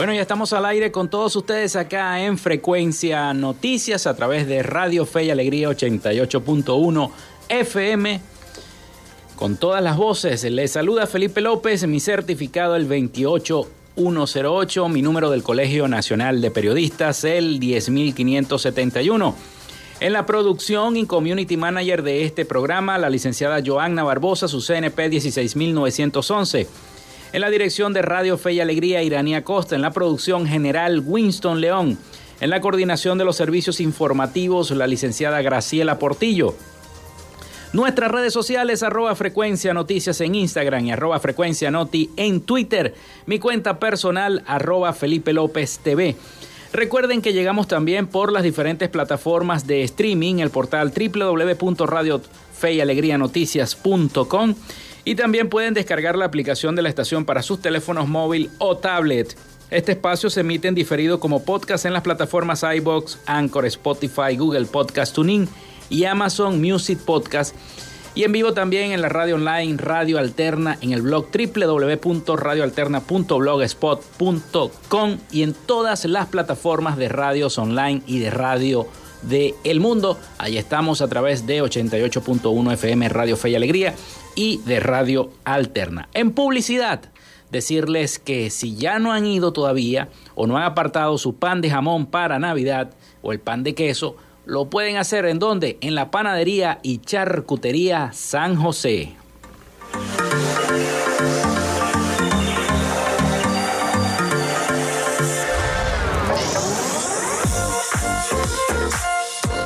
Bueno, ya estamos al aire con todos ustedes acá en Frecuencia Noticias a través de Radio Fe y Alegría 88.1 FM. Con todas las voces, les saluda Felipe López, mi certificado el 28108, mi número del Colegio Nacional de Periodistas el 10571. En la producción y community manager de este programa, la licenciada Joanna Barbosa, su CNP 16911. En la dirección de Radio Fe y Alegría, Iranía Costa. En la producción general, Winston León. En la coordinación de los servicios informativos, la licenciada Graciela Portillo. Nuestras redes sociales, arroba frecuencia noticias en Instagram y arroba frecuencia noti en Twitter. Mi cuenta personal, arroba Felipe López TV. Recuerden que llegamos también por las diferentes plataformas de streaming, el portal www.radiofeyalegrianoticias.com y también pueden descargar la aplicación de la estación para sus teléfonos móvil o tablet. Este espacio se emite en diferido como podcast en las plataformas iBox, Anchor, Spotify, Google Podcast Tuning y Amazon Music Podcast y en vivo también en la radio online Radio Alterna en el blog www.radioalterna.blogspot.com y en todas las plataformas de radios online y de radio de El Mundo. Ahí estamos a través de 88.1 FM Radio Fe y Alegría y de Radio Alterna. En publicidad, decirles que si ya no han ido todavía o no han apartado su pan de jamón para Navidad o el pan de queso, lo pueden hacer en donde? En la panadería y charcutería San José.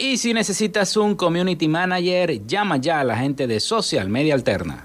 Y si necesitas un community manager, llama ya a la gente de Social Media Alterna.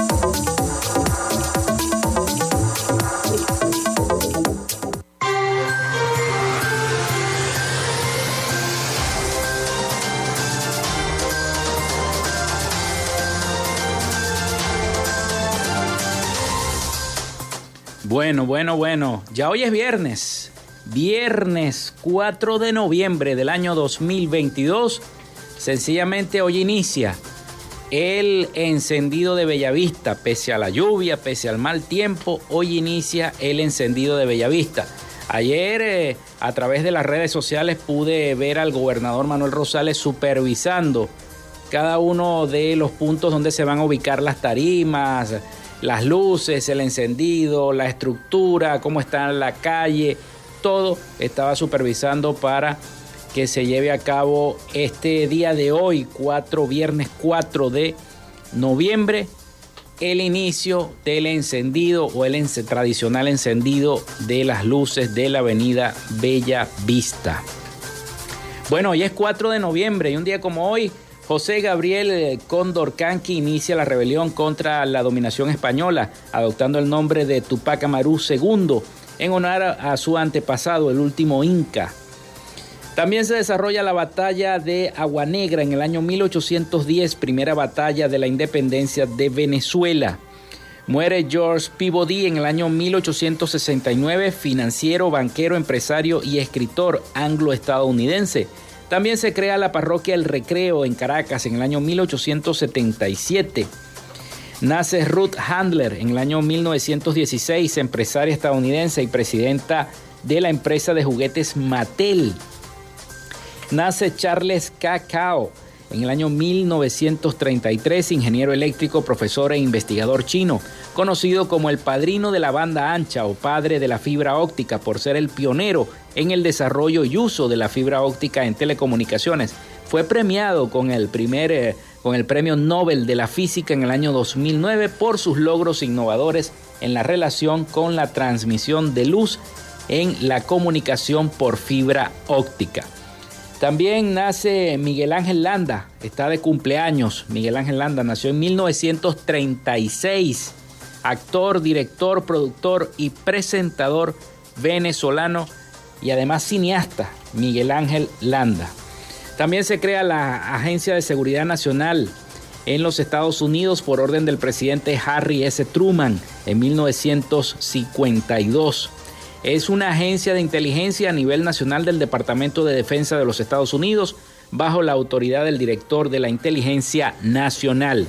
Bueno, bueno, bueno. Ya hoy es viernes. Viernes 4 de noviembre del año 2022. Sencillamente hoy inicia el encendido de Bellavista. Pese a la lluvia, pese al mal tiempo, hoy inicia el encendido de Bellavista. Ayer eh, a través de las redes sociales pude ver al gobernador Manuel Rosales supervisando cada uno de los puntos donde se van a ubicar las tarimas, las luces, el encendido, la estructura, cómo está la calle, todo estaba supervisando para que se lleve a cabo este día de hoy, 4, viernes 4 de noviembre, el inicio del encendido o el tradicional encendido de las luces de la avenida Bella Vista. Bueno, hoy es 4 de noviembre y un día como hoy, José Gabriel eh, Cóndor Canqui inicia la rebelión contra la dominación española, adoptando el nombre de Tupac Amaru II en honor a su antepasado, el último Inca. También se desarrolla la batalla de Agua Negra en el año 1810, primera batalla de la independencia de Venezuela. Muere George Peabody en el año 1869, financiero, banquero, empresario y escritor anglo-estadounidense. También se crea la parroquia El Recreo en Caracas en el año 1877. Nace Ruth Handler en el año 1916, empresaria estadounidense y presidenta de la empresa de juguetes Mattel. Nace Charles Cacao en el año 1933, ingeniero eléctrico, profesor e investigador chino, conocido como el padrino de la banda ancha o padre de la fibra óptica por ser el pionero en el desarrollo y uso de la fibra óptica en telecomunicaciones. Fue premiado con el primer eh, con el Premio Nobel de la Física en el año 2009 por sus logros innovadores en la relación con la transmisión de luz en la comunicación por fibra óptica. También nace Miguel Ángel Landa, está de cumpleaños. Miguel Ángel Landa nació en 1936, actor, director, productor y presentador venezolano y además cineasta, Miguel Ángel Landa. También se crea la Agencia de Seguridad Nacional en los Estados Unidos por orden del presidente Harry S. Truman en 1952 es una agencia de inteligencia a nivel nacional del Departamento de Defensa de los Estados Unidos bajo la autoridad del director de la Inteligencia Nacional.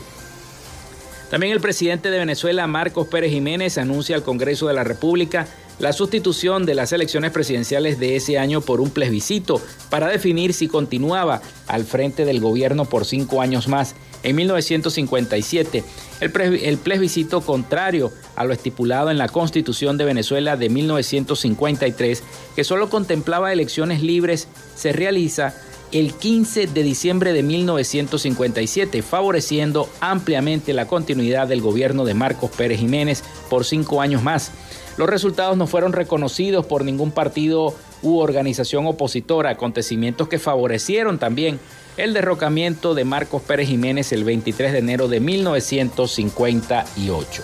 También el presidente de Venezuela, Marcos Pérez Jiménez, anuncia al Congreso de la República la sustitución de las elecciones presidenciales de ese año por un plebiscito para definir si continuaba al frente del gobierno por cinco años más en 1957, el, plebiscito contrario a lo estipulado en la Constitución de Venezuela de 1953, que solo contemplaba elecciones libres, se realiza el 15 de diciembre de 1957, favoreciendo ampliamente la continuidad del gobierno de Marcos Pérez Jiménez por cinco años más. Los resultados no fueron reconocidos por ningún partido u organización opositora, acontecimientos que favorecieron también el derrocamiento de Marcos Pérez Jiménez el 23 de enero de 1958.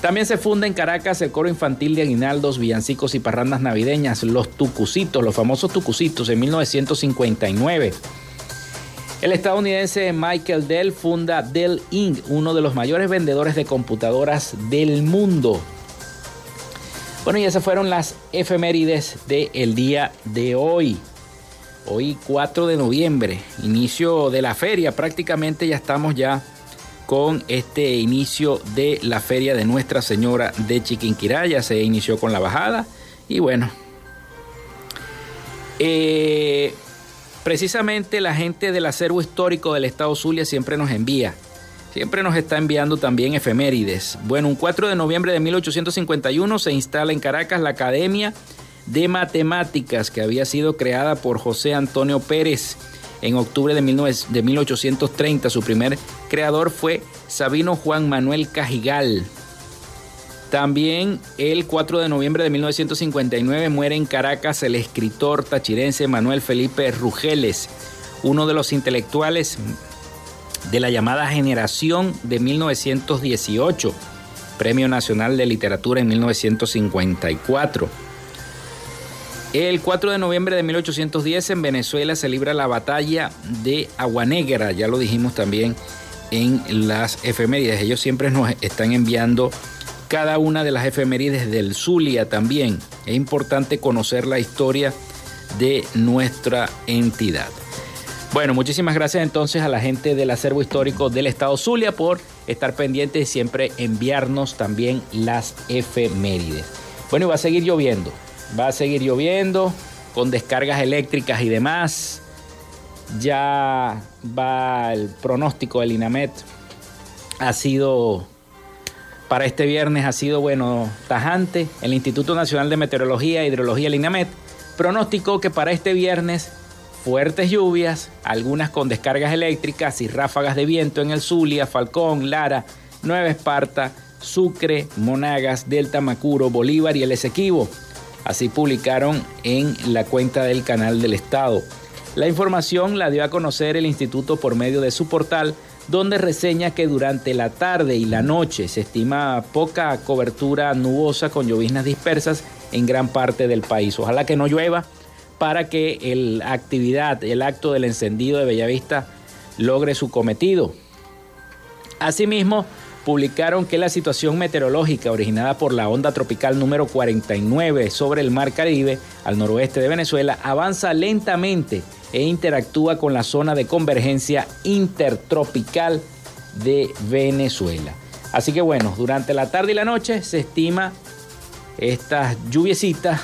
También se funda en Caracas el coro infantil de aguinaldos, villancicos y parrandas navideñas, los Tucucitos, los famosos Tucucitos, en 1959. El estadounidense Michael Dell funda Dell Inc., uno de los mayores vendedores de computadoras del mundo. Bueno, y esas fueron las efemérides del día de hoy. Hoy 4 de noviembre, inicio de la feria, prácticamente ya estamos ya con este inicio de la feria de Nuestra Señora de Chiquinquirá, ya se inició con la bajada y bueno, eh, precisamente la gente del acervo histórico del Estado Zulia siempre nos envía, siempre nos está enviando también efemérides. Bueno, un 4 de noviembre de 1851 se instala en Caracas la Academia de Matemáticas que había sido creada por José Antonio Pérez en octubre de, 1830. Su primer creador fue Sabino Juan Manuel Cajigal. También el 4 de noviembre de 1959 muere en Caracas el escritor tachirense Manuel Felipe Rugeles, uno de los intelectuales de la llamada generación de 1918, Premio Nacional de Literatura en 1954. El 4 de noviembre de 1810 en Venezuela se libra la batalla de Agua Negra, ya lo dijimos también en las efemérides. Ellos siempre nos están enviando cada una de las efemérides del Zulia también. Es importante conocer la historia de nuestra entidad. Bueno, muchísimas gracias entonces a la gente del acervo histórico del estado Zulia por estar pendientes y siempre enviarnos también las efemérides. Bueno, y va a seguir lloviendo va a seguir lloviendo con descargas eléctricas y demás. Ya va el pronóstico del INAMET. Ha sido para este viernes ha sido bueno, tajante. El Instituto Nacional de Meteorología e Hidrología, el INAMET, pronosticó que para este viernes fuertes lluvias, algunas con descargas eléctricas y ráfagas de viento en el Zulia, Falcón, Lara, Nueva Esparta, Sucre, Monagas, Delta Macuro, Bolívar y el Esequibo. Así publicaron en la cuenta del canal del Estado. La información la dio a conocer el instituto por medio de su portal, donde reseña que durante la tarde y la noche se estima poca cobertura nubosa con lloviznas dispersas en gran parte del país. Ojalá que no llueva para que la actividad, el acto del encendido de Bellavista logre su cometido. Asimismo, publicaron que la situación meteorológica originada por la onda tropical número 49 sobre el Mar Caribe al noroeste de Venezuela avanza lentamente e interactúa con la zona de convergencia intertropical de Venezuela. Así que bueno, durante la tarde y la noche se estima estas lluviecitas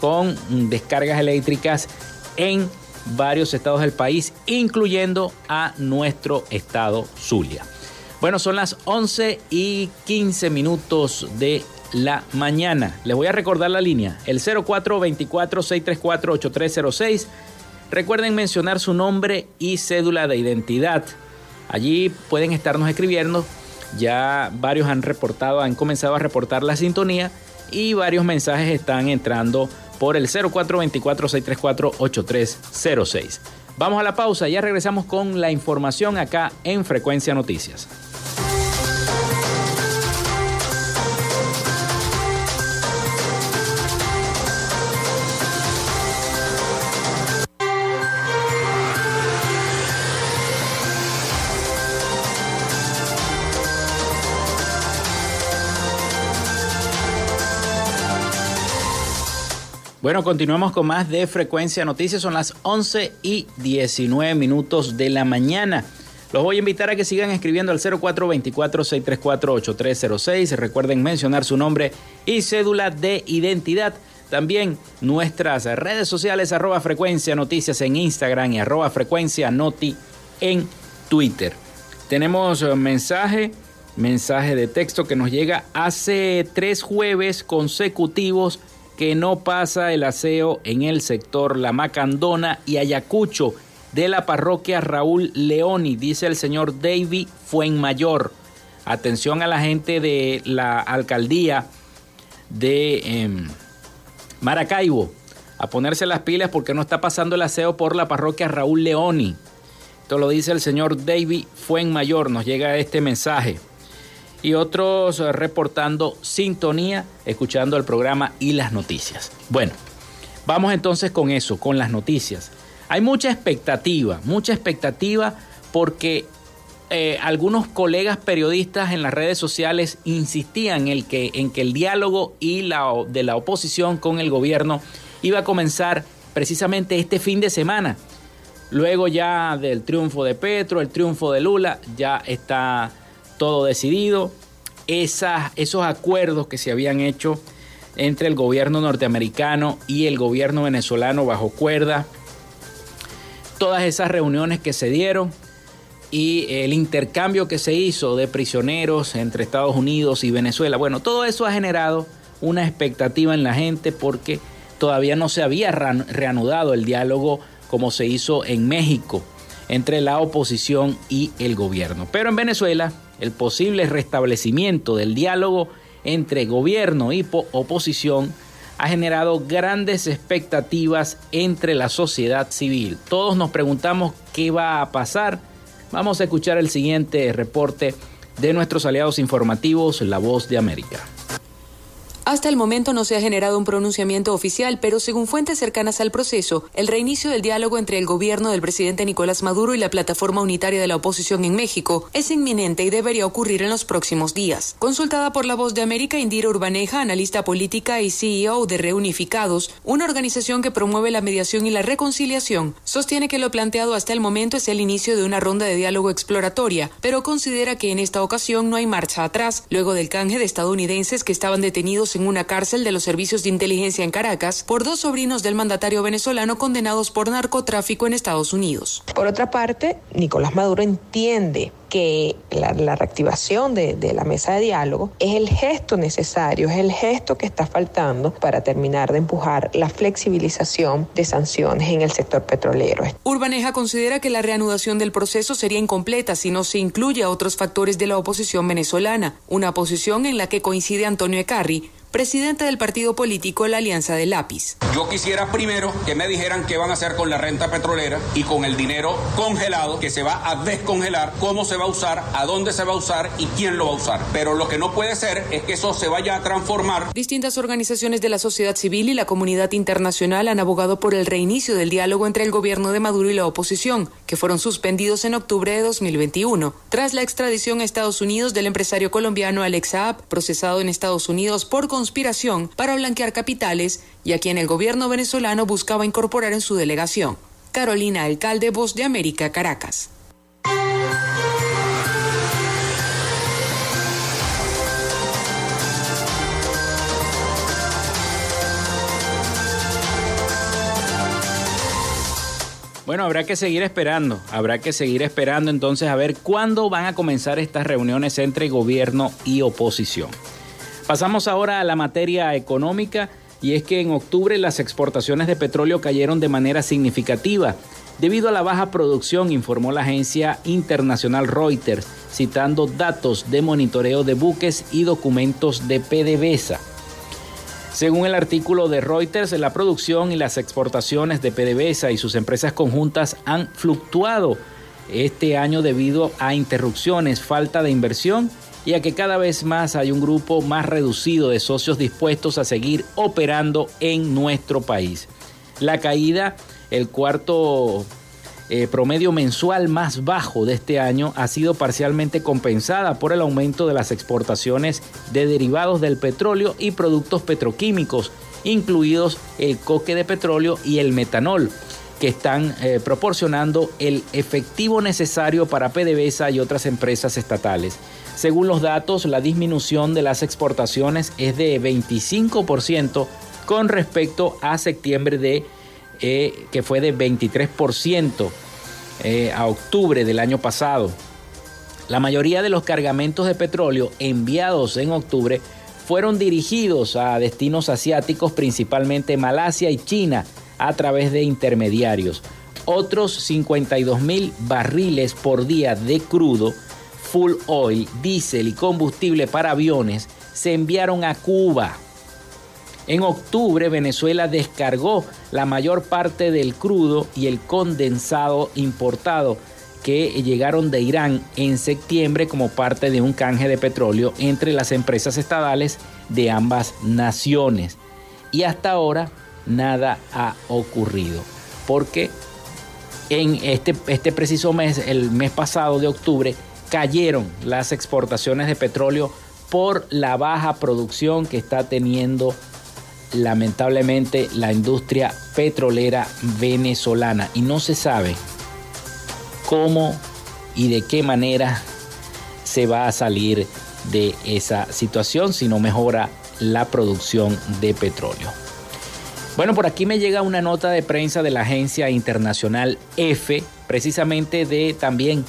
con descargas eléctricas en varios estados del país, incluyendo a nuestro estado Zulia. Bueno, son las 11 y 15 minutos de la mañana. Les voy a recordar la línea, el 0424-634-8306. Recuerden mencionar su nombre y cédula de identidad. Allí pueden estarnos escribiendo. Ya varios han reportado, han comenzado a reportar la sintonía y varios mensajes están entrando por el 0424-634-8306. Vamos a la pausa, ya regresamos con la información acá en Frecuencia Noticias. Bueno, continuamos con más de Frecuencia Noticias. Son las 11 y 19 minutos de la mañana. Los voy a invitar a que sigan escribiendo al 0424-634-8306. Recuerden mencionar su nombre y cédula de identidad. También nuestras redes sociales, arroba frecuencia noticias en Instagram y arroba frecuencia noti en Twitter. Tenemos eh, mensaje, mensaje de texto que nos llega hace tres jueves consecutivos que no pasa el aseo en el sector La Macandona y Ayacucho de la parroquia Raúl Leoni, dice el señor David Fuenmayor. Atención a la gente de la alcaldía de em, Maracaibo a ponerse las pilas porque no está pasando el aseo por la parroquia Raúl Leoni. Esto lo dice el señor David Fuenmayor, nos llega este mensaje y otros eh, reportando sintonía, escuchando el programa y las noticias. Bueno, vamos entonces con eso, con las noticias. Hay mucha expectativa, mucha expectativa porque eh, algunos colegas periodistas en las redes sociales insistían en, que, en que el diálogo y la, de la oposición con el gobierno iba a comenzar precisamente este fin de semana. Luego ya del triunfo de Petro, el triunfo de Lula, ya está todo decidido. esos acuerdos que se habían hecho entre el gobierno norteamericano y el gobierno venezolano bajo cuerda, todas esas reuniones que se dieron y el intercambio que se hizo de prisioneros entre Estados Unidos y Venezuela. Bueno, todo eso ha generado una expectativa en la gente porque todavía no se había reanudado el diálogo como se hizo en México entre la oposición y el gobierno. Pero en Venezuela el posible restablecimiento del diálogo entre gobierno y oposición ha generado grandes expectativas entre la sociedad civil. Todos nos preguntamos qué va a pasar. Vamos a escuchar el siguiente reporte de nuestros aliados informativos, La Voz de América. Hasta el momento no se ha generado un pronunciamiento oficial, pero según fuentes cercanas al proceso, el reinicio del diálogo entre el gobierno del presidente Nicolás Maduro y la plataforma unitaria de la oposición en México es inminente y debería ocurrir en los próximos días. Consultada por La Voz de América, Indira Urbaneja, analista política y CEO de Reunificados, una organización que promueve la mediación y la reconciliación, sostiene que lo planteado hasta el momento es el inicio de una ronda de diálogo exploratoria, pero considera que en esta ocasión no hay marcha atrás, luego del canje de estadounidenses que estaban detenidos en una cárcel de los servicios de inteligencia en Caracas por dos sobrinos del mandatario venezolano condenados por narcotráfico en Estados Unidos. Por otra parte, Nicolás Maduro entiende que la, reactivación de, de, la mesa de diálogo es el gesto necesario, es el gesto que está faltando para terminar de empujar la flexibilización de sanciones en el sector petrolero. Urbaneja considera que la reanudación del proceso sería incompleta si no se incluye a otros factores de la oposición venezolana, una posición en la que coincide Antonio Ecarri, presidente del partido político La Alianza del Lápiz. Yo quisiera primero que me dijeran qué van a hacer con la renta petrolera y con el dinero congelado que se va a descongelar, cómo se va a usar, a dónde se va a usar y quién lo va a usar. Pero lo que no puede ser es que eso se vaya a transformar. Distintas organizaciones de la sociedad civil y la comunidad internacional han abogado por el reinicio del diálogo entre el gobierno de Maduro y la oposición, que fueron suspendidos en octubre de 2021, tras la extradición a Estados Unidos del empresario colombiano Alex Saab, procesado en Estados Unidos por conspiración para blanquear capitales y a quien el gobierno venezolano buscaba incorporar en su delegación. Carolina Alcalde, Voz de América, Caracas. Bueno, habrá que seguir esperando, habrá que seguir esperando entonces a ver cuándo van a comenzar estas reuniones entre gobierno y oposición. Pasamos ahora a la materia económica y es que en octubre las exportaciones de petróleo cayeron de manera significativa debido a la baja producción, informó la agencia internacional Reuters, citando datos de monitoreo de buques y documentos de PDVSA. Según el artículo de Reuters, la producción y las exportaciones de PDVSA y sus empresas conjuntas han fluctuado este año debido a interrupciones, falta de inversión y a que cada vez más hay un grupo más reducido de socios dispuestos a seguir operando en nuestro país. La caída, el cuarto eh, promedio mensual más bajo de este año, ha sido parcialmente compensada por el aumento de las exportaciones de derivados del petróleo y productos petroquímicos, incluidos el coque de petróleo y el metanol que están eh, proporcionando el efectivo necesario para PDVSA y otras empresas estatales. Según los datos, la disminución de las exportaciones es de 25% con respecto a septiembre de eh, que fue de 23% eh, a octubre del año pasado. La mayoría de los cargamentos de petróleo enviados en octubre fueron dirigidos a destinos asiáticos, principalmente Malasia y China, a través de intermediarios. Otros 52 mil barriles por día de crudo full oil, diésel y combustible para aviones se enviaron a Cuba. En octubre Venezuela descargó la mayor parte del crudo y el condensado importado que llegaron de Irán en septiembre como parte de un canje de petróleo entre las empresas estatales de ambas naciones. Y hasta ahora nada ha ocurrido, porque en este, este preciso mes, el mes pasado de octubre, cayeron las exportaciones de petróleo por la baja producción que está teniendo lamentablemente la industria petrolera venezolana y no se sabe cómo y de qué manera se va a salir de esa situación si no mejora la producción de petróleo. Bueno, por aquí me llega una nota de prensa de la agencia internacional EFE, precisamente de también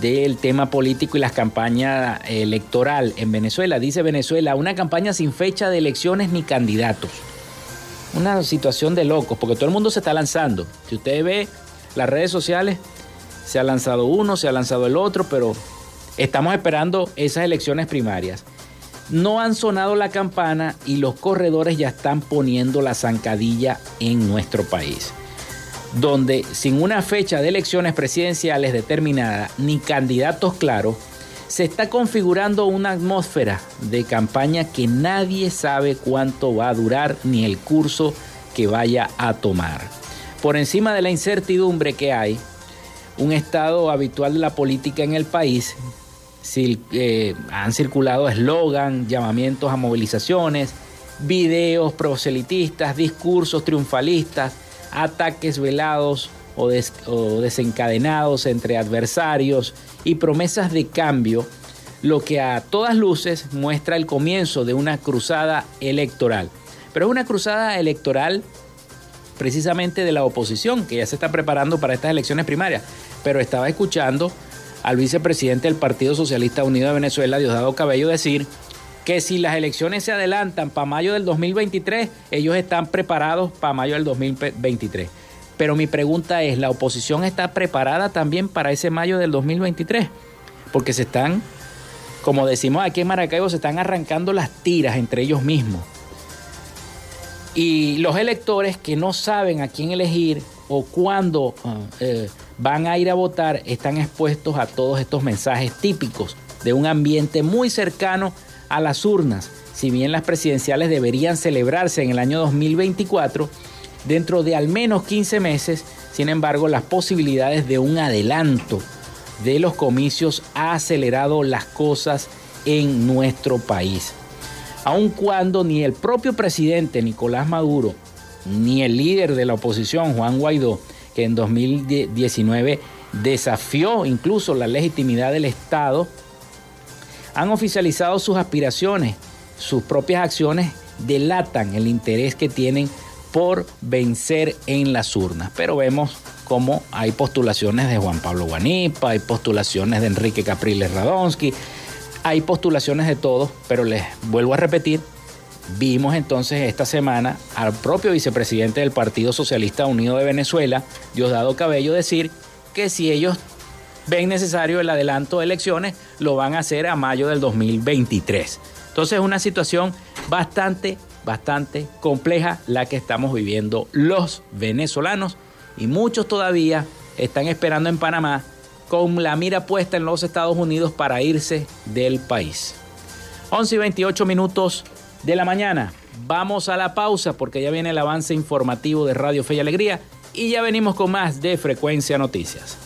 del tema político y la campaña electoral en Venezuela. Dice Venezuela, una campaña sin fecha de elecciones ni candidatos. Una situación de locos, porque todo el mundo se está lanzando. Si usted ve las redes sociales, se ha lanzado uno, se ha lanzado el otro, pero estamos esperando esas elecciones primarias. No han sonado la campana y los corredores ya están poniendo la zancadilla en nuestro país donde sin una fecha de elecciones presidenciales determinada ni candidatos claros, se está configurando una atmósfera de campaña que nadie sabe cuánto va a durar ni el curso que vaya a tomar. Por encima de la incertidumbre que hay, un estado habitual de la política en el país, eh, han circulado eslogan, llamamientos a movilizaciones, videos proselitistas, discursos triunfalistas, ataques velados o, desencadenados entre adversarios y promesas de cambio, lo que a todas luces muestra el comienzo de una cruzada electoral. Pero es una cruzada electoral precisamente de la oposición, que ya se está preparando para estas elecciones primarias. Pero estaba escuchando al vicepresidente del Partido Socialista Unido de Venezuela, Diosdado Cabello, decir que si las elecciones se adelantan para mayo del 2023, ellos están preparados para mayo del 2023. Pero mi pregunta es, ¿la oposición está preparada también para ese mayo del 2023? Porque se están, como decimos aquí en Maracaibo, se están arrancando las tiras entre ellos mismos. Y los electores que no saben a quién elegir o cuándo eh, van a ir a votar están expuestos a todos estos mensajes típicos de un ambiente muy cercano a las urnas. Si bien las presidenciales deberían celebrarse en el año 2024, dentro de al menos 15 meses, sin embargo, las posibilidades de un adelanto de los comicios ha acelerado las cosas en nuestro país. Aun cuando ni el propio presidente Nicolás Maduro, ni el líder de la oposición, Juan Guaidó, que en 2019 desafió incluso la legitimidad del Estado, han oficializado sus aspiraciones, sus propias acciones delatan el interés que tienen por vencer en las urnas. Pero vemos cómo hay postulaciones de Juan Pablo Guanipa, hay postulaciones de Enrique Capriles Radonsky, hay postulaciones de todos, pero les vuelvo a repetir, vimos entonces esta semana al propio vicepresidente del Partido Socialista Unido de Venezuela, Diosdado Cabello, decir que si ellos ven necesario el adelanto de elecciones, lo van a hacer a mayo del 2023. Entonces es una situación bastante, bastante compleja la que estamos viviendo los venezolanos y muchos todavía están esperando en Panamá con la mira puesta en los Estados Unidos para irse del país. 11 y 28 minutos de la mañana. Vamos a la pausa porque ya viene el avance informativo de Radio Fe y Alegría y ya venimos con más de Frecuencia Noticias.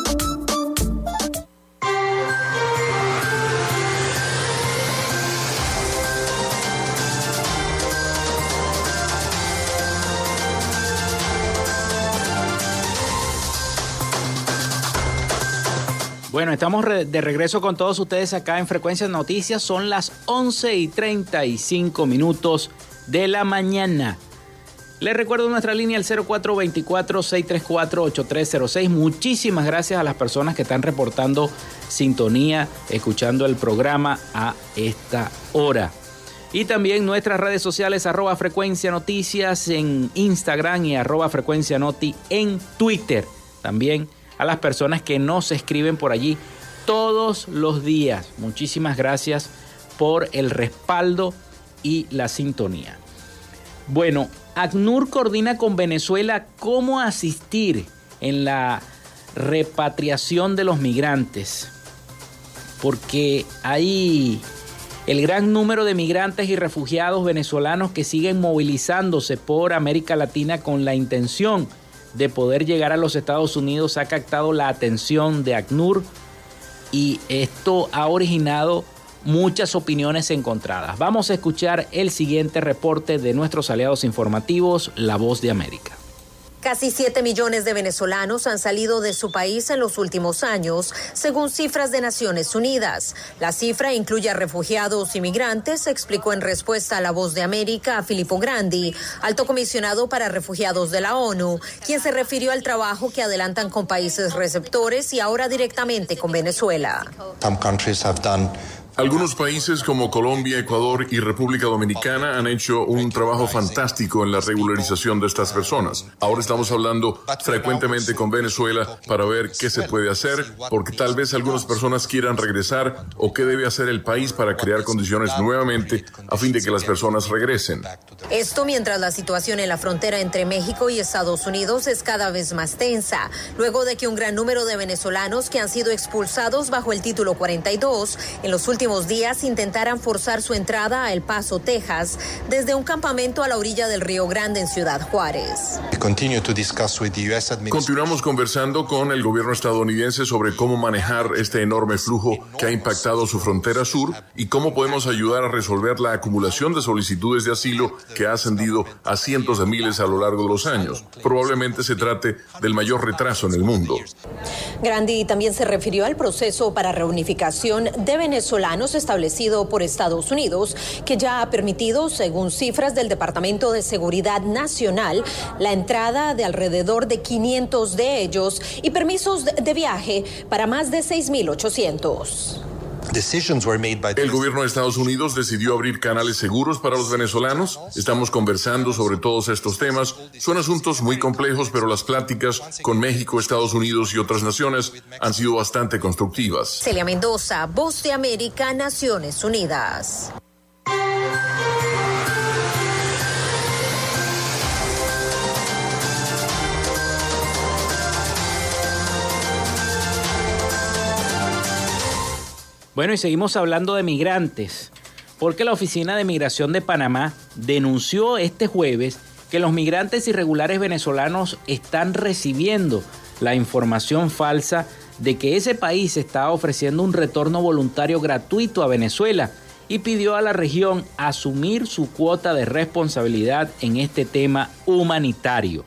Bueno, estamos de regreso con todos ustedes acá en Frecuencia Noticias. Son las 11 y 35 minutos de la mañana. Les recuerdo nuestra línea al 0424-634-8306. Muchísimas gracias a las personas que están reportando sintonía, escuchando el programa a esta hora. Y también nuestras redes sociales, arroba frecuencia noticias en Instagram y arroba frecuencia noti en Twitter. También a las personas que nos escriben por allí todos los días. Muchísimas gracias por el respaldo y la sintonía. Bueno, ACNUR coordina con Venezuela cómo asistir en la repatriación de los migrantes, porque hay el gran número de migrantes y refugiados venezolanos que siguen movilizándose por América Latina con la intención de poder llegar a los Estados Unidos ha captado la atención de ACNUR y esto ha originado muchas opiniones encontradas. Vamos a escuchar el siguiente reporte de nuestros aliados informativos, La Voz de América. Casi 7 millones de venezolanos han salido de su país en los últimos años, según cifras de Naciones Unidas. La cifra incluye a refugiados y migrantes, explicó en respuesta a la voz de América Filippo Grandi, alto comisionado para refugiados de la ONU, quien se refirió al trabajo que adelantan con países receptores y ahora directamente con Venezuela. Algunos países como Colombia, Ecuador y República Dominicana han hecho un trabajo fantástico en la regularización de estas personas. Ahora estamos hablando frecuentemente con Venezuela para ver qué se puede hacer, porque tal vez algunas personas quieran regresar o qué debe hacer el país para crear condiciones nuevamente a fin de que las personas regresen. Esto mientras la situación en la frontera entre México y Estados Unidos es cada vez más tensa, luego de que un gran número de venezolanos que han sido expulsados bajo el título 42 en los últimos últimos días intentaran forzar su entrada a El Paso, Texas, desde un campamento a la orilla del Río Grande en Ciudad Juárez. Continuamos conversando con el gobierno estadounidense sobre cómo manejar este enorme flujo que ha impactado su frontera sur y cómo podemos ayudar a resolver la acumulación de solicitudes de asilo que ha ascendido a cientos de miles a lo largo de los años. Probablemente se trate del mayor retraso en el mundo. Grandi también se refirió al proceso para reunificación de Venezuela establecido por Estados Unidos, que ya ha permitido, según cifras del Departamento de Seguridad Nacional, la entrada de alrededor de 500 de ellos y permisos de viaje para más de 6.800. El gobierno de Estados Unidos decidió abrir canales seguros para los venezolanos. Estamos conversando sobre todos estos temas. Son asuntos muy complejos, pero las pláticas con México, Estados Unidos y otras naciones han sido bastante constructivas. Celia Mendoza, Voz de América, Naciones Unidas. Bueno, y seguimos hablando de migrantes, porque la Oficina de Migración de Panamá denunció este jueves que los migrantes irregulares venezolanos están recibiendo la información falsa de que ese país está ofreciendo un retorno voluntario gratuito a Venezuela y pidió a la región asumir su cuota de responsabilidad en este tema humanitario.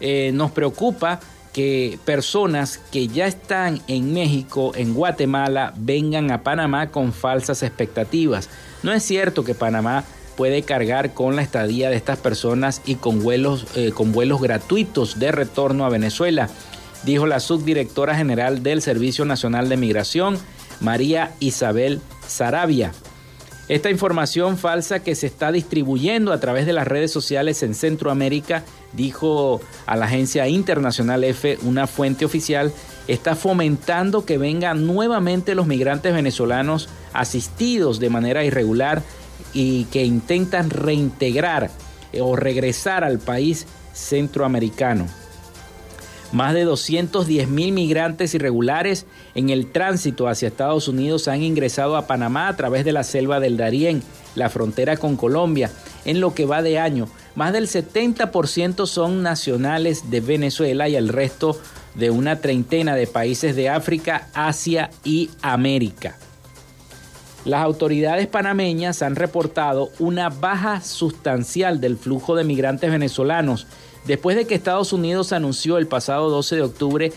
Eh, nos preocupa que personas que ya están en México, en Guatemala, vengan a Panamá con falsas expectativas. No es cierto que Panamá puede cargar con la estadía de estas personas y con vuelos, eh, con vuelos gratuitos de retorno a Venezuela, dijo la subdirectora general del Servicio Nacional de Migración, María Isabel Sarabia. Esta información falsa que se está distribuyendo a través de las redes sociales en Centroamérica, dijo a la agencia internacional F, una fuente oficial, está fomentando que vengan nuevamente los migrantes venezolanos asistidos de manera irregular y que intentan reintegrar o regresar al país centroamericano. Más de 210 mil migrantes irregulares en el tránsito hacia Estados Unidos han ingresado a Panamá a través de la selva del Darién, la frontera con Colombia, en lo que va de año. Más del 70% son nacionales de Venezuela y el resto de una treintena de países de África, Asia y América. Las autoridades panameñas han reportado una baja sustancial del flujo de migrantes venezolanos después de que Estados Unidos anunció el pasado 12 de octubre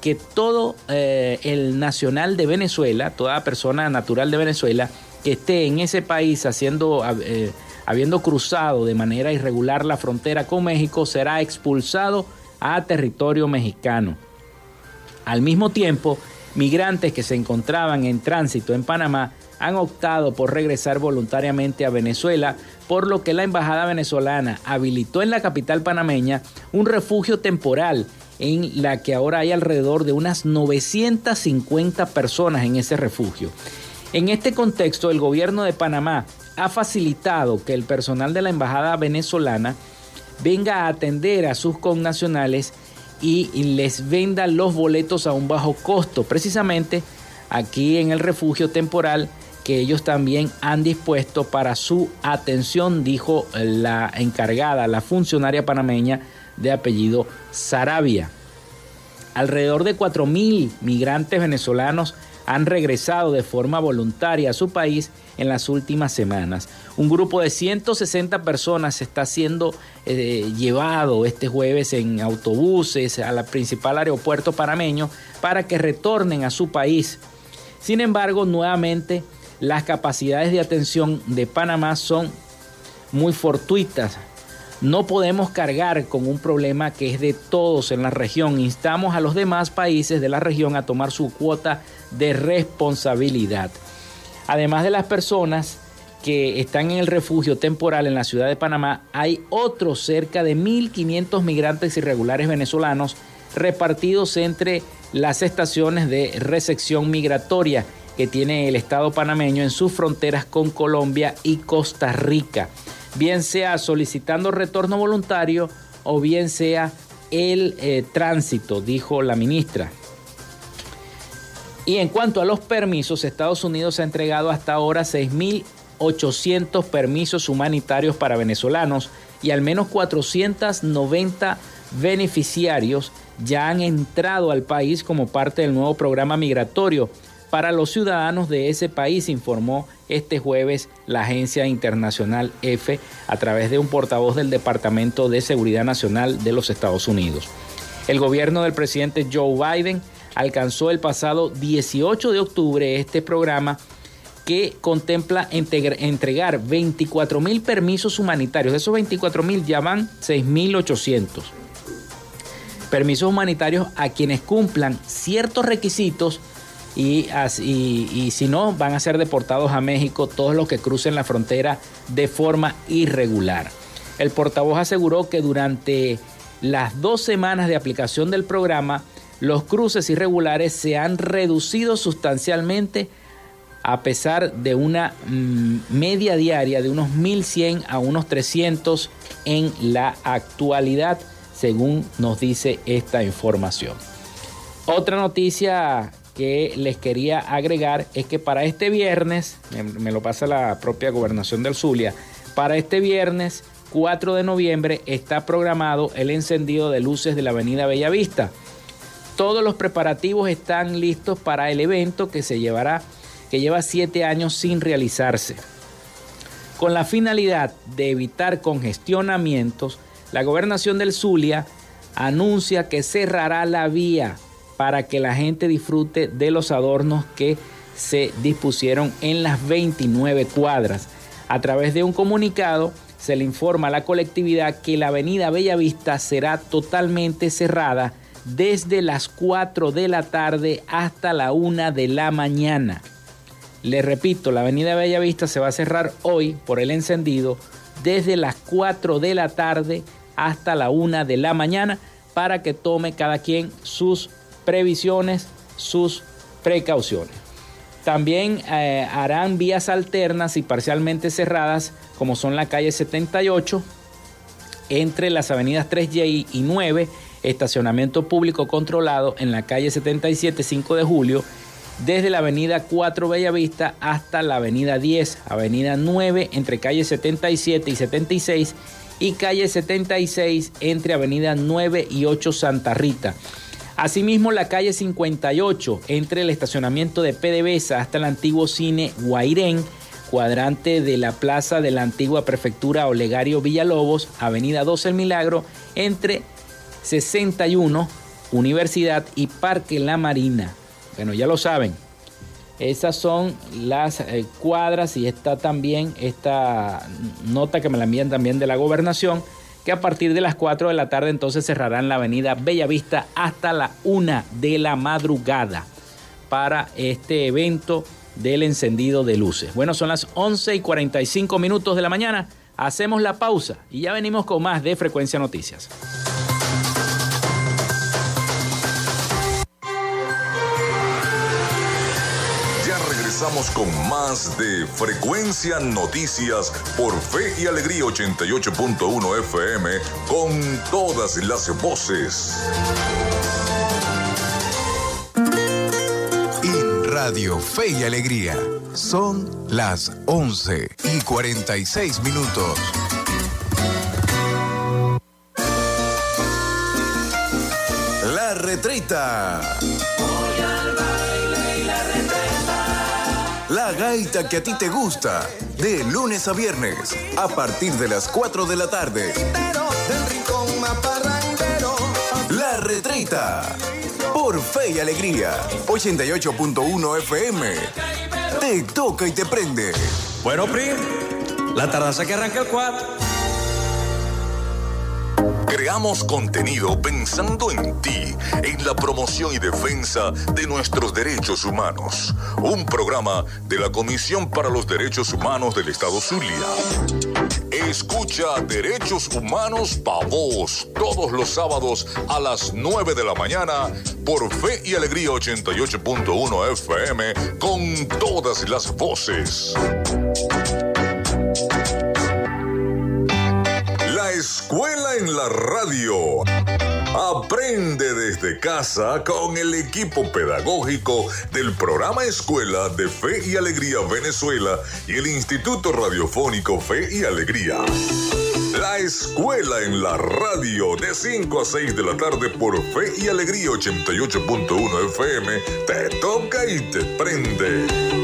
que todo eh, el nacional de Venezuela, toda persona natural de Venezuela que esté en ese país haciendo, eh, habiendo cruzado de manera irregular la frontera con México, será expulsado a territorio mexicano. Al mismo tiempo, migrantes que se encontraban en tránsito en Panamá han optado por regresar voluntariamente a Venezuela, por lo que la embajada venezolana habilitó en la capital panameña un refugio temporal en la que ahora hay alrededor de unas 950 personas en ese refugio. En este contexto, el gobierno de Panamá ha facilitado que el personal de la embajada venezolana venga a atender a sus connacionales y les venda los boletos a un bajo costo, precisamente aquí en el refugio temporal que ellos también han dispuesto para su atención, dijo la encargada, la funcionaria panameña de apellido Sarabia. Alrededor de 4.000 migrantes venezolanos han regresado de forma voluntaria a su país en las últimas semanas. Un grupo de 160 personas está siendo eh, llevado este jueves en autobuses al principal aeropuerto panameño para que retornen a su país. Sin embargo, nuevamente las capacidades de atención de Panamá son muy fortuitas no podemos cargar con un problema que es de todos en la región. Instamos a los demás países de la región a tomar su cuota de responsabilidad. Además de las personas que están en el refugio temporal en la ciudad de Panamá, hay otros cerca de 1.500 migrantes irregulares venezolanos repartidos entre las estaciones de recepción migratoria que tiene el Estado panameño en sus fronteras con Colombia y Costa Rica bien sea solicitando retorno voluntario o bien sea el eh, tránsito, dijo la ministra. Y en cuanto a los permisos, Estados Unidos ha entregado hasta ahora 6.800 permisos humanitarios para venezolanos y al menos 490 beneficiarios ya han entrado al país como parte del nuevo programa migratorio para los ciudadanos de ese país, informó este jueves la agencia internacional EFE a través de un portavoz del Departamento de Seguridad Nacional de los Estados Unidos. El gobierno del presidente Joe Biden alcanzó el pasado 18 de octubre este programa que contempla entregar 24 mil permisos humanitarios. De esos 24 mil ya van 6.800 permisos humanitarios a quienes cumplan ciertos requisitos y, y, si no, van a ser deportados a México todos los que crucen la frontera de forma irregular. El portavoz aseguró que durante las dos semanas de aplicación del programa, los cruces irregulares se han reducido sustancialmente a pesar de una mm, media diaria de unos 1.100 a unos 300 en la actualidad, según nos dice esta información. Otra noticia que les quería agregar es que para este viernes, me, lo pasa la propia gobernación del Zulia, para este viernes 4 de noviembre está programado el encendido de luces de la avenida Bellavista. Todos los preparativos están listos para el evento que se llevará, que lleva siete años sin realizarse. Con la finalidad de evitar congestionamientos, la gobernación del Zulia anuncia que cerrará la vía para que la gente disfrute de los adornos que se dispusieron en las 29 cuadras. A través de un comunicado se le informa a la colectividad que la avenida Bellavista será totalmente cerrada desde las 4 de la tarde hasta la 1 de la mañana. Le repito, la avenida Bellavista se va a cerrar hoy por el encendido desde las 4 de la tarde hasta la 1 de la mañana para que tome cada quien sus previsiones, sus precauciones. También eh, harán vías alternas y parcialmente cerradas, como son la calle 78, entre las avenidas 3Y y 9, estacionamiento público controlado en la calle 77, 5 de julio, desde la avenida 4 Bellavista hasta la avenida 10, avenida 9 entre calle 77 y 76 y calle 76 entre avenida 9 y 8 Santa Rita. Asimismo, la calle 58, entre el estacionamiento de PDVSA hasta el antiguo cine Guairén, cuadrante de la plaza de la antigua prefectura Olegario Villalobos, avenida 12 El Milagro, entre 61, Universidad y Parque La Marina. Bueno, ya lo saben. Esas son las eh, cuadras y está también esta nota que me la envían también de la gobernación, que a partir de las 4 de la tarde entonces cerrarán la avenida Bellavista hasta la 1 de la madrugada para este evento del encendido de luces. Bueno, son las 11 y 45 minutos de la mañana. Hacemos la pausa y ya venimos con más de Frecuencia Noticias. Regresamos con más de Frecuencia Noticias por Fe y Alegría 88.1 FM con todas las voces. Radio Fe y Alegría. Son las 11 y 46 minutos. La retreta. La gaita que a ti te gusta. De lunes a viernes. A partir de las 4 de la tarde. La retreta por Fe y Alegría. 88.1 FM. Te toca y te prende. Bueno, Pri, la tardanza que arranca el 4. Creamos contenido pensando en ti, en la promoción y defensa de nuestros derechos humanos. Un programa de la Comisión para los Derechos Humanos del Estado Zulia. Escucha Derechos Humanos Pa' Vos todos los sábados a las 9 de la mañana por Fe y Alegría 88.1 FM con todas las voces. Escuela en la radio. Aprende desde casa con el equipo pedagógico del programa Escuela de Fe y Alegría Venezuela y el Instituto Radiofónico Fe y Alegría. La escuela en la radio de 5 a 6 de la tarde por Fe y Alegría 88.1 FM te toca y te prende.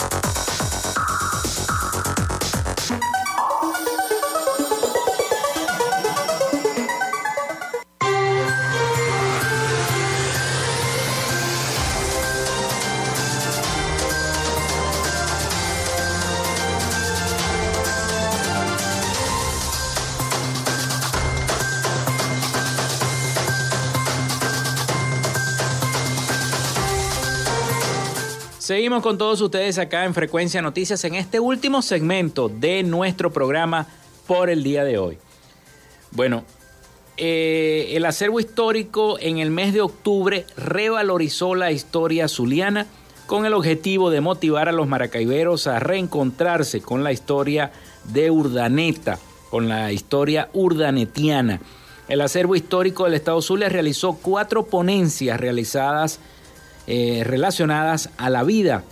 Seguimos con todos ustedes acá en Frecuencia Noticias en este último segmento de nuestro programa por el día de hoy. Bueno, eh, el acervo histórico en el mes de octubre revalorizó la historia zuliana con el objetivo de motivar a los maracaiberos a reencontrarse con la historia de Urdaneta, con la historia urdanetiana. El acervo histórico del Estado Zulia realizó cuatro ponencias realizadas eh, relacionadas a la vida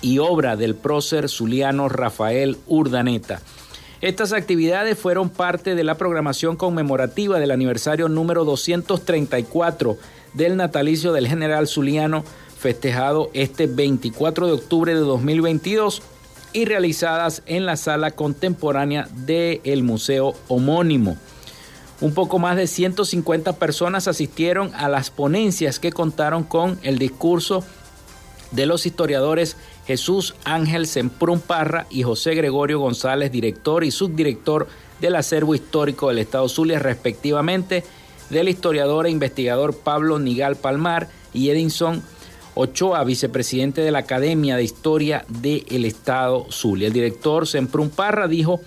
y obra del prócer zuliano Rafael Urdaneta. Estas actividades fueron parte de la programación conmemorativa del aniversario número 234 del natalicio del general zuliano festejado este 24 de octubre de 2022 y realizadas en la sala contemporánea del museo homónimo. Un poco más de 150 personas asistieron a las ponencias que contaron con el discurso de los historiadores Jesús Ángel Semprún Parra y José Gregorio González, director y subdirector del acervo histórico del Estado Zulia, respectivamente, del historiador e investigador Pablo Nigal Palmar y Edinson Ochoa, vicepresidente de la Academia de Historia del Estado Zulia. El director Semprún Parra dijo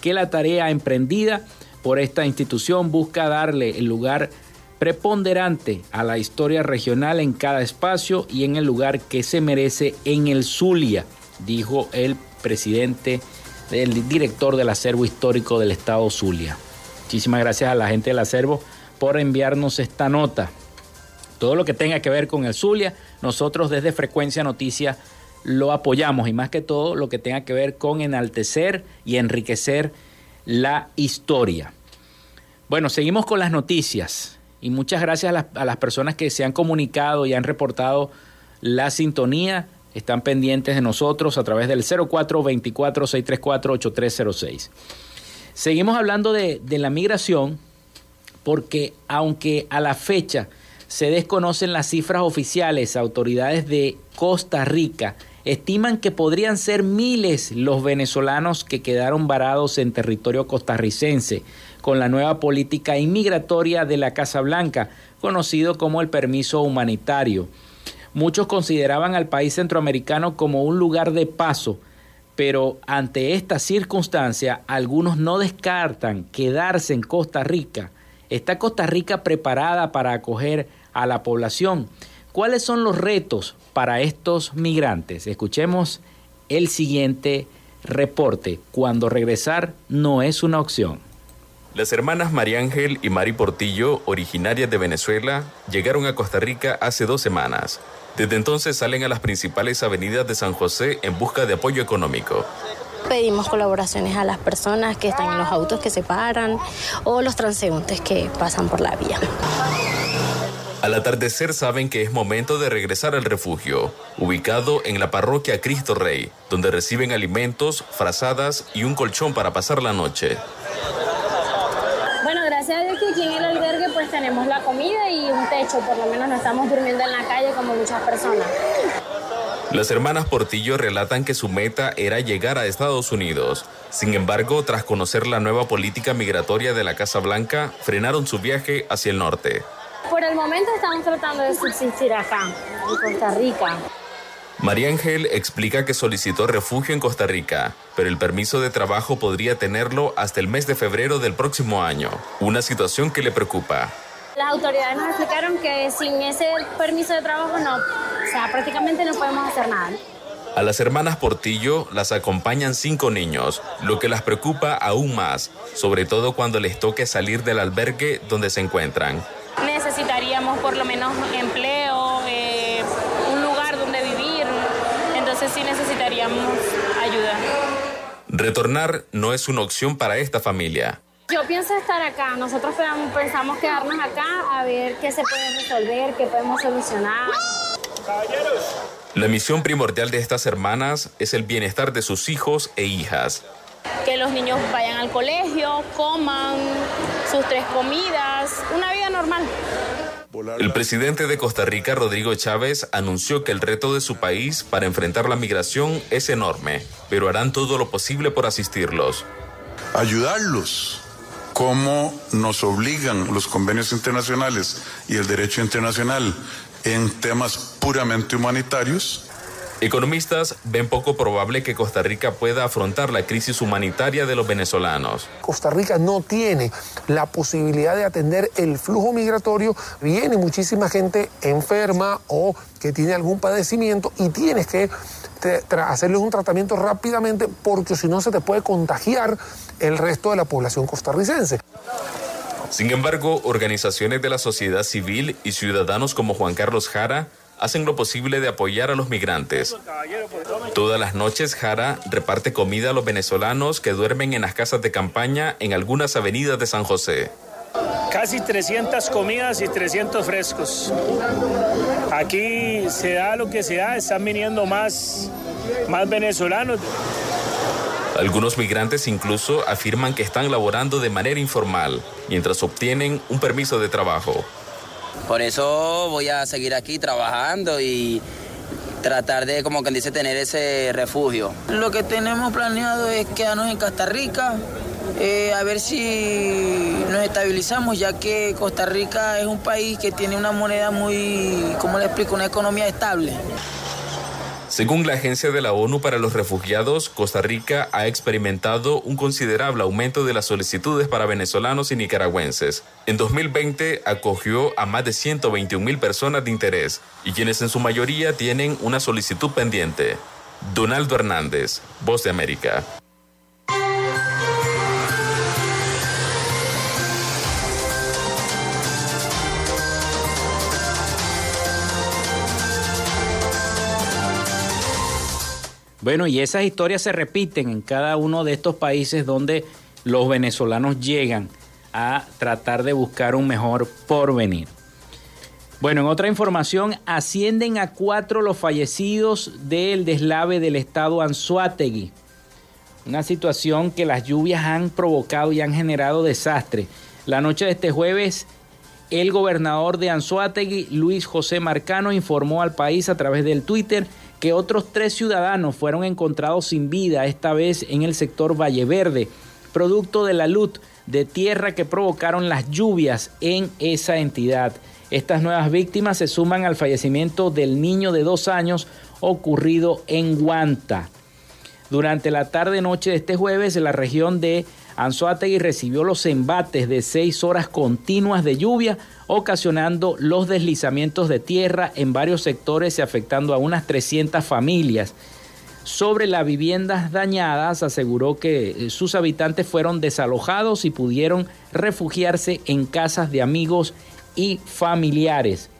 que la tarea emprendida por esta institución busca darle el lugar preponderante a la historia regional en cada espacio y en el lugar que se merece en el Zulia, dijo el presidente, el director del acervo histórico del estado Zulia. Muchísimas gracias a la gente del acervo por enviarnos esta nota. Todo lo que tenga que ver con el Zulia, nosotros desde Frecuencia Noticias lo apoyamos y más que todo lo que tenga que ver con enaltecer y enriquecer la historia. Bueno, seguimos con las noticias. Y muchas gracias a las, personas que se han comunicado y han reportado la sintonía. Están pendientes de nosotros a través del 0424-634-8306. Seguimos hablando de, de la migración porque aunque a la fecha se desconocen las cifras oficiales, autoridades de Costa Rica estiman que podrían ser miles los venezolanos que quedaron varados en territorio costarricense con la nueva política inmigratoria de la Casa Blanca, conocido como el permiso humanitario. Muchos consideraban al país centroamericano como un lugar de paso, pero ante esta circunstancia algunos no descartan quedarse en Costa Rica. ¿Está Costa Rica preparada para acoger a la población? ¿Cuáles son los retos para estos migrantes? Escuchemos el siguiente reporte. Cuando regresar no es una opción. Las hermanas María Ángel y Mari Portillo, originarias de Venezuela, llegaron a Costa Rica hace dos semanas. Desde entonces salen a las principales avenidas de San José en busca de apoyo económico. Pedimos colaboraciones a las personas que están en los autos que se paran o los transeúntes que pasan por la vía. Al atardecer saben que es momento de regresar al refugio, ubicado en la parroquia Cristo Rey, donde reciben alimentos, frazadas y un colchón para pasar la noche aquí en el albergue pues tenemos la comida y un techo, por lo menos no estamos durmiendo en la calle como muchas personas. Las hermanas Portillo relatan que su meta era llegar a Estados Unidos. Sin embargo, tras conocer la nueva política migratoria de la Casa Blanca, frenaron su viaje hacia el norte. Por el momento estamos tratando de subsistir acá, en Costa Rica. María Ángel explica que solicitó refugio en Costa Rica, pero el permiso de trabajo podría tenerlo hasta el mes de febrero del próximo año, una situación que le preocupa. Las autoridades nos explicaron que sin ese permiso de trabajo no, o sea, prácticamente no podemos hacer nada. A las hermanas Portillo las acompañan cinco niños, lo que las preocupa aún más, sobre todo cuando les toque salir del albergue donde se encuentran. Necesitaríamos por lo menos empleo, eh, sí necesitaríamos ayuda. Retornar no es una opción para esta familia. Yo pienso estar acá. Nosotros pensamos quedarnos acá a ver qué se puede resolver, qué podemos solucionar. La misión primordial de estas hermanas es el bienestar de sus hijos e hijas. Que los niños vayan al colegio, coman sus tres comidas, una vida normal. El presidente de Costa Rica, Rodrigo Chávez, anunció que el reto de su país para enfrentar la migración es enorme, pero harán todo lo posible por asistirlos. Ayudarlos, como nos obligan los convenios internacionales y el derecho internacional en temas puramente humanitarios, Economistas ven poco probable que Costa Rica pueda afrontar la crisis humanitaria de los venezolanos. Costa Rica no tiene la posibilidad de atender el flujo migratorio. Viene muchísima gente enferma o que tiene algún padecimiento y tienes que hacerles un tratamiento rápidamente porque si no se te puede contagiar el resto de la población costarricense. Sin embargo, organizaciones de la sociedad civil y ciudadanos como Juan Carlos Jara hacen lo posible de apoyar a los migrantes. Todas las noches Jara reparte comida a los venezolanos que duermen en las casas de campaña en algunas avenidas de San José. Casi 300 comidas y 300 frescos. Aquí se da lo que se da, están viniendo más, más venezolanos. Algunos migrantes incluso afirman que están laborando de manera informal mientras obtienen un permiso de trabajo. Por eso voy a seguir aquí trabajando y tratar de, como quien dice, tener ese refugio. Lo que tenemos planeado es quedarnos en Costa Rica, eh, a ver si nos estabilizamos, ya que Costa Rica es un país que tiene una moneda muy, ¿cómo le explico?, una economía estable. Según la Agencia de la ONU para los Refugiados, Costa Rica ha experimentado un considerable aumento de las solicitudes para venezolanos y nicaragüenses. En 2020 acogió a más de 121 mil personas de interés y quienes en su mayoría tienen una solicitud pendiente. Donaldo Hernández, Voz de América. Bueno, y esas historias se repiten en cada uno de estos países donde los venezolanos llegan a tratar de buscar un mejor porvenir. Bueno, en otra información, ascienden a cuatro los fallecidos del deslave del estado Anzuategui. Una situación que las lluvias han provocado y han generado desastre. La noche de este jueves, el gobernador de Anzuategui, Luis José Marcano, informó al país a través del Twitter que otros tres ciudadanos fueron encontrados sin vida, esta vez en el sector Valle Verde, producto de la luz de tierra que provocaron las lluvias en esa entidad. Estas nuevas víctimas se suman al fallecimiento del niño de dos años ocurrido en Guanta. Durante la tarde-noche de este jueves, la región de Anzoátegui recibió los embates de seis horas continuas de lluvia, ocasionando los deslizamientos de tierra en varios sectores y afectando a unas 300 familias. Sobre las viviendas dañadas, aseguró que eh, sus habitantes fueron desalojados y pudieron refugiarse en casas de amigos y familiares.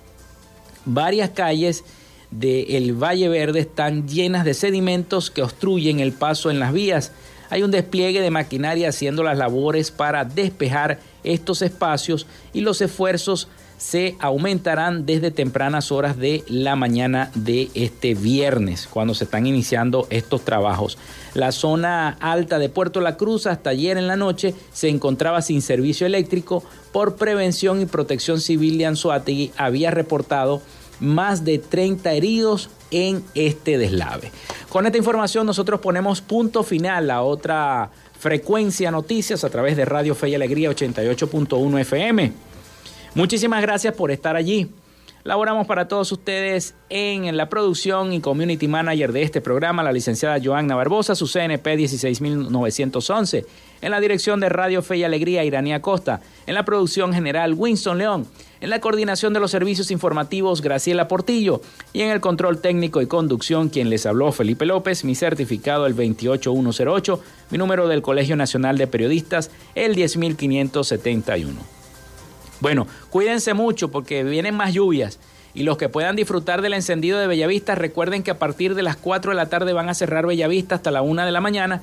Varias calles del Valle Verde están llenas de sedimentos que obstruyen el paso en las vías hay un despliegue de maquinaria haciendo las labores para despejar estos espacios y los esfuerzos se aumentarán desde tempranas horas de la mañana de este viernes, cuando se están iniciando estos trabajos. La zona alta de Puerto La Cruz hasta ayer en la noche se encontraba sin servicio eléctrico. Por prevención y protección civil de Anzuategui había reportado más de 30 heridos en este deslave. Con esta información nosotros ponemos punto final a otra frecuencia noticias a través de Radio Fe y Alegría 88.1 FM. Muchísimas gracias por estar allí. Laboramos para todos ustedes en la producción y community manager de este programa, la licenciada Joanna Barbosa, su CNP 16911. En la dirección de Radio Fe y Alegría, Iranía Costa. En la producción general, Winston León. En la coordinación de los servicios informativos, Graciela Portillo. Y en el control técnico y conducción, quien les habló, Felipe López. Mi certificado, el 28108. Mi número del Colegio Nacional de Periodistas, el 10571. Bueno, cuídense mucho porque vienen más lluvias. Y los que puedan disfrutar del encendido de Bellavista, recuerden que a partir de las 4 de la tarde van a cerrar Bellavista hasta la 1 de la mañana.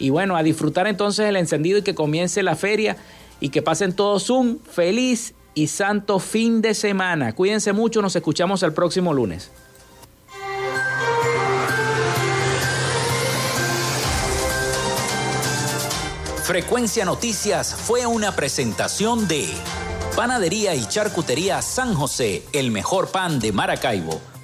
Y bueno, a disfrutar entonces el encendido y que comience la feria y que pasen todos un feliz y santo fin de semana. Cuídense mucho, nos escuchamos el próximo lunes. Frecuencia Noticias fue una presentación de... Panadería y Charcutería San José, el mejor pan de Maracaibo.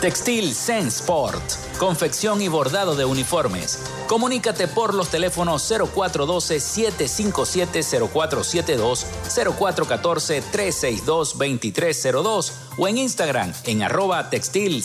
Textil Sensport. Confección y bordado de uniformes. Comunícate por los teléfonos 0412-757-0472, 0414-362-2302 o en Instagram en arroba Textil.